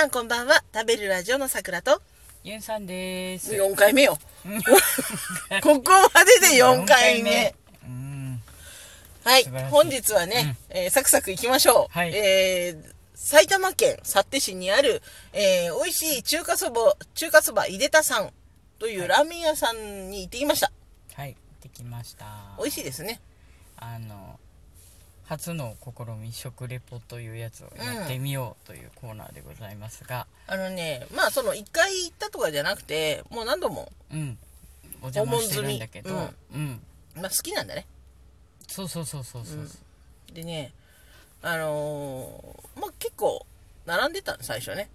さんこんばんは。食べるラジオのさくらと。ユンさんです。4回目よ。ここまでで4回目。うん。はい。本日はね、えーサクサクいきましょう、はい。えー埼玉県幸手市にある、えー美味しい中華そば中華そばいでたさんというラーメン屋さんに行ってきました。はい、できました。美味しいですね。あの、初の試み、食レポというやつをやってみようというコーナーでございますが、あのねまあその1回行ったとかじゃなくてもう何度も、うん。お邪魔してるんだけど、うん。まあ、好きなんだね。そうそうそうそうそう。でねあのーまあ結構並んでたの最初ね。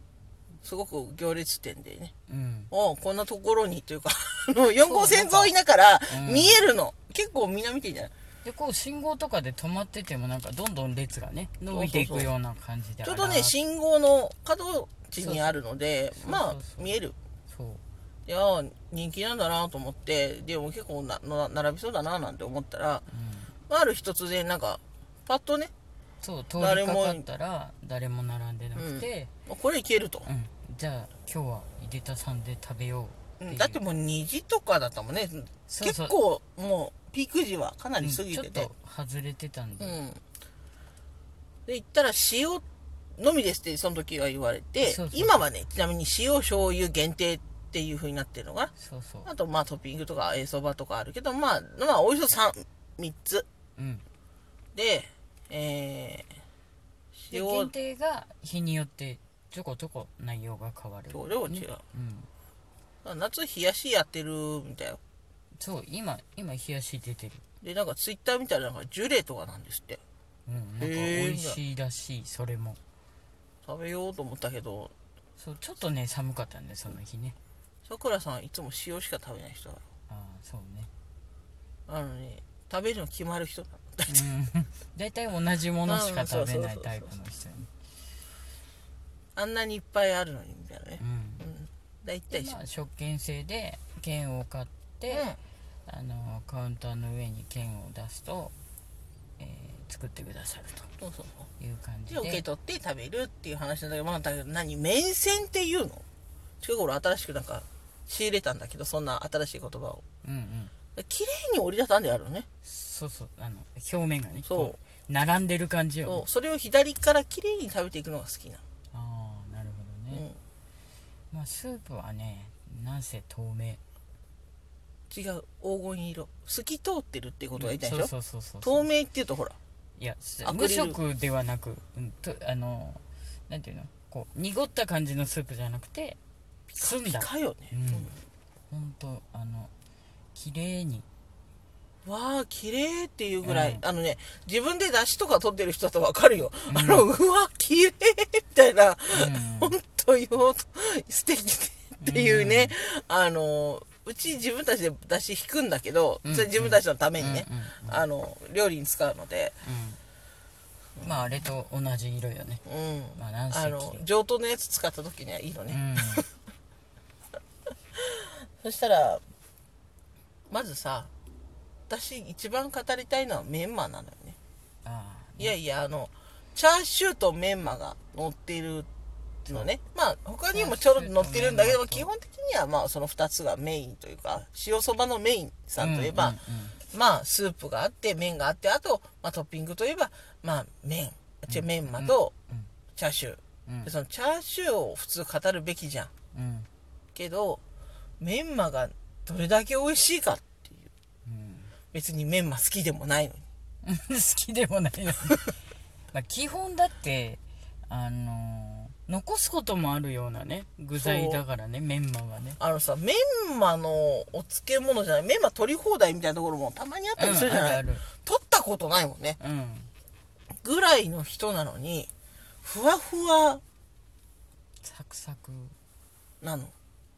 すごく行列店でね。うん。おこんなところにというかあの4号線沿いだからうん。見えるの、結構みんな見てんじゃない？で、こう信号とかで止まっててもなんかどんどん列がね、伸びていくような感じでちょうどね信号の角地にあるのでまあ見える。そう。いやー人気なんだなと思ってでも結構なな並びそうだななんて思ったら、うん。ある日突然なんかパッとねそう、通りかかったら誰も並んでなくて、これいけると、うん、じゃあ今日はいでたさんで食べようだってもう2時とかだったもんね。結構もうピーク時はかなり過うんぎててちょっと外れてたんで、うん。で行ったら塩のみですってその時は言われて今はねちなみに塩醤油限定っていう風になってるのがあとまあトッピングとかえそばとかあるけどまあまあおよそ 3, 3つ。うん。でえでー、塩。限定が日によってちょこちょこ内容が変わる。量違う、うん。夏冷やしやってるみたいよそう今今冷やし出てる。でなんかツイッター見たらなんかジュレとかなんですって。うんなんか美味しいらしいそれも。食べようと思ったけど。そうちょっとね寒かったんでその日ね。さくらさんいつも塩しか食べない人だああそうね。あのね食べるの決まる人なのうん。大体同じものしか食べないタイプの人にあんなにいっぱいあるのにみたいなね。うん。うん。大体でまあ食券制で券を買って、あのカウンターの上に券を出すと、えー作ってくださるそうそうそう。という感じで。受けで取って食べるっていう話なんだけどまあだけど何麺線っていうの？近頃新しくなんか仕入れたんだけどそんな新しい言葉を。うんうん。綺麗に折りたたんであるのね。そうそうあの表面がねそう。こう並んでる感じよ、ねそう、それを左から綺麗に食べていくのが好きなああなるほどの、ね、まあスープはねなんせ透明。うん、違う黄金色。透き通ってるってことが言いたいでしょ、そうそうそうそう透明っていうとほら。いや無色ではなく、うん、とあのなんていうの？こう濁った感じのスープじゃなくて澄んだ。かよね、うん。ほんとあの綺麗に。うんわあ綺麗っていうぐらい、うん。あのね自分で出汁とか取ってる人だとわかるよ、あのうわ綺麗みたいな。うん。本当よ素敵っていうね、あのうち自分たちで出汁引くんだけど、うん。それ自分たちのためにね、うんうんあの料理に使うので、うん。まああれと同じ色よね。うん。まああの上等のやつ使った時にはいいのね、うん。そしたらまずさ私一番語りたいのはメンマなのよね。あいやいやあのチャーシューとメンマが乗っているっていうのねまあ他にもちょろっと乗ってるんだけど基本的にはまあその2つがメインというか塩そばのメインあさんといえば、まあスープがあって麺があってあと、まあ、トッピングといえばまあ麺。違うメンマとうん。チャーシュー、うん。でそのチャーシューを普通語るべきじゃん。うん。けどメンマがどれだけ美味しいかっていう。うん。別にメンマ好きでもないのに。好きでもないのに。まあ基本だってあのー残すこともあるようなね具材だからねメンマはね。あのさメンマのお漬物じゃないメンマ取り放題みたいなところもたまにあったりするじゃない、うん取ったことないもんね。うん。ぐらいの人なのにふわふわ。サクサク。なの。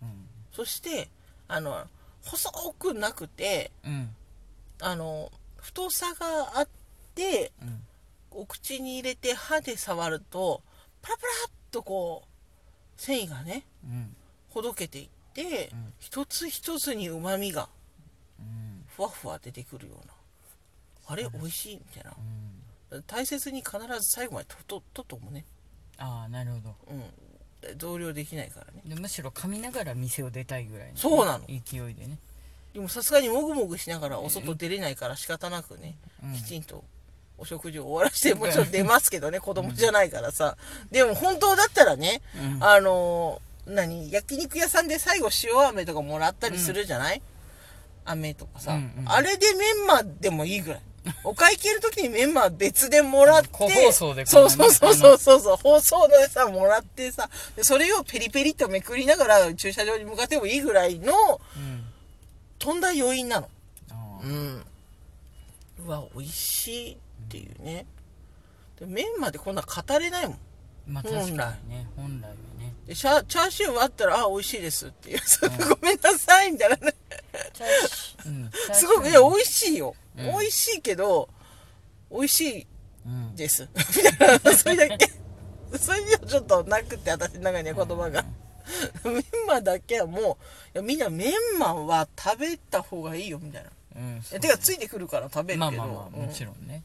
うん。そしてあの細くなくてうん。あの太さがあってうん。お口に入れて歯で触るとパラパラっとこう繊維がねうん。ほどけていって、うん。一つ一つにうまみがうん。ふわふわ出てくるような。あれ美味しいみたいな。うん。大切に必ず最後までとととともね。ああなるほど。うん。増量できないからね。でむしろ噛みながら店を出たいぐらいのそうなの。勢いでね。でもさすがにもぐもぐしながらお外出れないから仕方なくね、うん。きちんとお食事を終わらせてもちろん出ますけどね 子供じゃないからさ。でも本当だったらね、うん。あのー何焼肉屋さんで最後塩飴とかもらったりするじゃない、飴とかさ、うんうん。あれでメンマでもいいぐらい。お会計の時にメンマ別でもらって個包装でこそうそうそうそうそうそう。放送でさもらってさ。でそれをペリペリとめくりながら駐車場に向かってもいいぐらいのうん。飛んだ余韻なの。あうん。うわ美味しいっていうね。で麺までこんな語れないもん。ーまあ確かにね本来はね。でシャチャーシューもあったらあ美味しいですっていう。ごめんなさいみたいなね。うん すごくいや美味しいよ、うん。美味しいけど美味しいうんです。みたいなそれだけ。それにはちょっとなくて私の中には言葉が、メンマだけはもういやみんなメンマは食べた方がいいよみたいな。うんえてかついてくるから食べるけど。まあまあまあうんもちろんね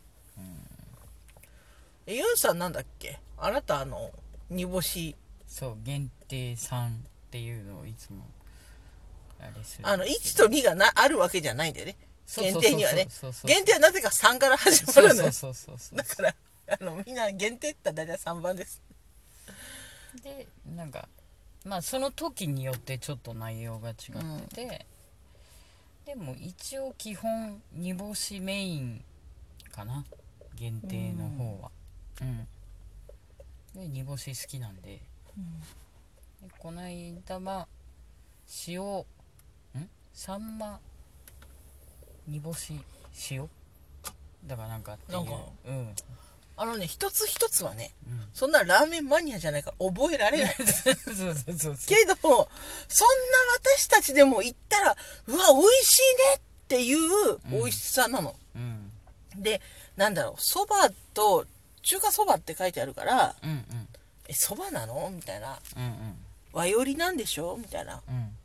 えユンさんなんだっけ？あなたあの煮干し。そう限定3っていうのをいつもあれするあの1と2がなあるわけじゃないんだよね。限定にはね。限定はなぜか3から始まるのだからあのみんな限定って言ったら大体3番です。でなんかまあその時によってちょっと内容が違ってて、でも一応基本煮干しメインかな。限定の方はうん、で煮干し好きなんで,、でこの間は塩ん？サンマ煮干し塩？だからなんかっていう。なんかうん。あのね一つ一つはねうん。そんなラーメンマニアじゃないから覚えられない。そうそうそうそうけどそんな私たちでも言ったらうわ美味しいねっていう美味しさなの、うん。でなんだろうそばと中華そばって書いてあるからうんうんえそばなの？みたいな。うんうん和よりなんでしょみたいな。うん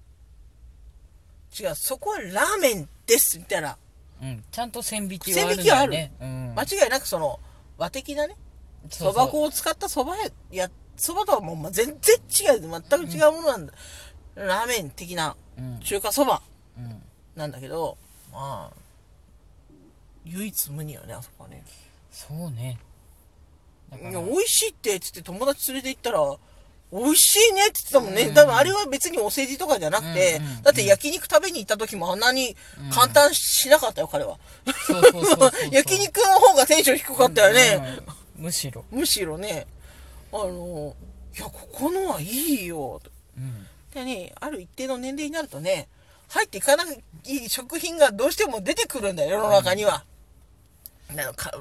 違うそこはラーメンですみたいな。うん、ちゃんと線引きはあるん線引きはある。うん、間違いなくその和的なねそば粉を使ったそばやそばとはもうま全然違う全く違うものなんだ、ラーメン的なうん。中華そばうん、なんだけどまあ唯一無二よねあそこはね。そうね。いや美味しいってっつって友達連れて行ったら美味しいねって言ってたもんね、うん。多分あれは別にお世辞とかじゃなくて、だって焼肉食べに行った時もあんなに簡単しなかったよ彼は。焼肉の方がテンション低かったよね、うん。むしろ。むしろね。あのいやここのはいいよ。とうん。でねある一定の年齢になるとね入っていかない食品がどうしても出てくるんだよ世の中には、なんか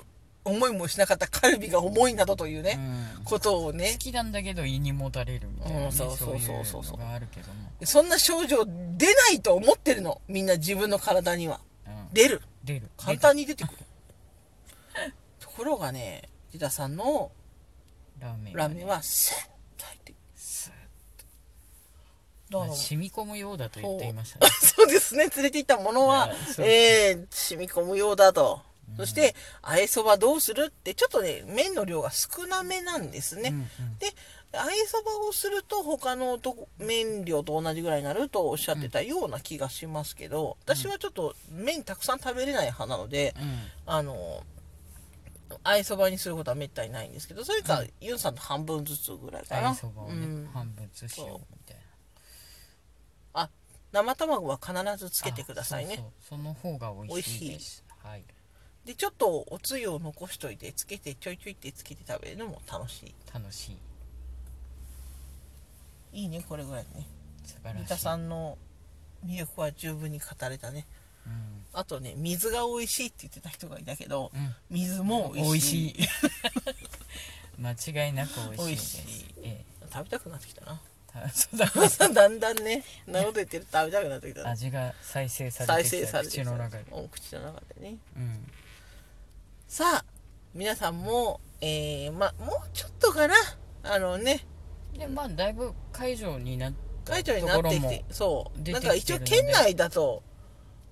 思いもしなかったカルビが重いなどというね、うん。ことをね。好きなんだけど胃にもたれるみたいな、ねうんそうそういそう。そうのがあるけども。そんな症状出ないと思ってるのみんな自分の体には。うん、出る。出る。簡単に出てくる。ところがねジダさんのラーメン、ラーメンはスッと入ってスッと。染み込むようだと言っていましたね。そう。ですね。連れて行ったものはえー、染み込むようだと、そしてあえそばどうするってちょっとね麺の量が少なめなんですね、うんうん。であえそばをすると他のと麺量と同じぐらいになるとおっしゃってたような気がしますけど、私はちょっと麺たくさん食べれない派なので、うんあのあえそばにすることはめったにないんですけどそれか、ユンさんの半分ずつぐらいかな。あえそばをね、うん。半分ずつしよう。みたいな。あ生卵は必ずつけてくださいね。あそうそう。その方が美味しいです。はい。でちょっとおつゆを残しといてつけてちょいちょいってつけて食べるのも楽し楽しい。いいいねこれぐらいね。素晴らしい。三田さんの魅力は十分に語れたね。うん。あとね水が美味しいって言ってた人がいたけど、うん。水も美美味味しい。しい。間違いなく美味しいです。い。え食べたくなってきたな。だ。だんだんねなこと言ってると食べたくなってきた。味が再生さ再れてきた。口の中で。うん口の中でね。うんさあ皆さんもえー、まもうちょっとかな？あのね。でまあだいぶ解除になった会長になってきてそう。出なんか一応県内だと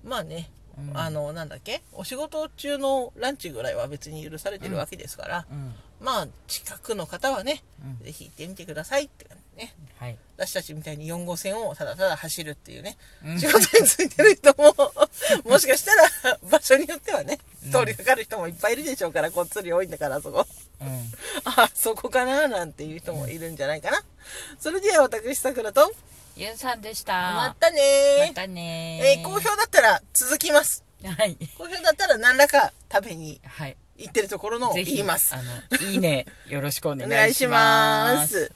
まあね、うん。あのなんだっけ？お仕事中のランチぐらいは別に許されてるわけですから、うんまあ近くの方はね、うん。ぜひ行ってみてくださいって感じね、はい。私たちみたいに4号線をただただ走るっていうね、うん。仕事についてる人も、もしかしたら場所によってはね、うん通りかかる人もいっぱいいるでしょうから、こっつり多いんだから、あそこ。うんあ、そこかななんていう人もいるんじゃないかな。それでは私、さくらと、ゆうさんでしたまたねーまたねえー好評だったら続きます。はい好評だったら何らか食べにはい行ってるところの言います。あのいいねよろしくおお願願いしいしまますす。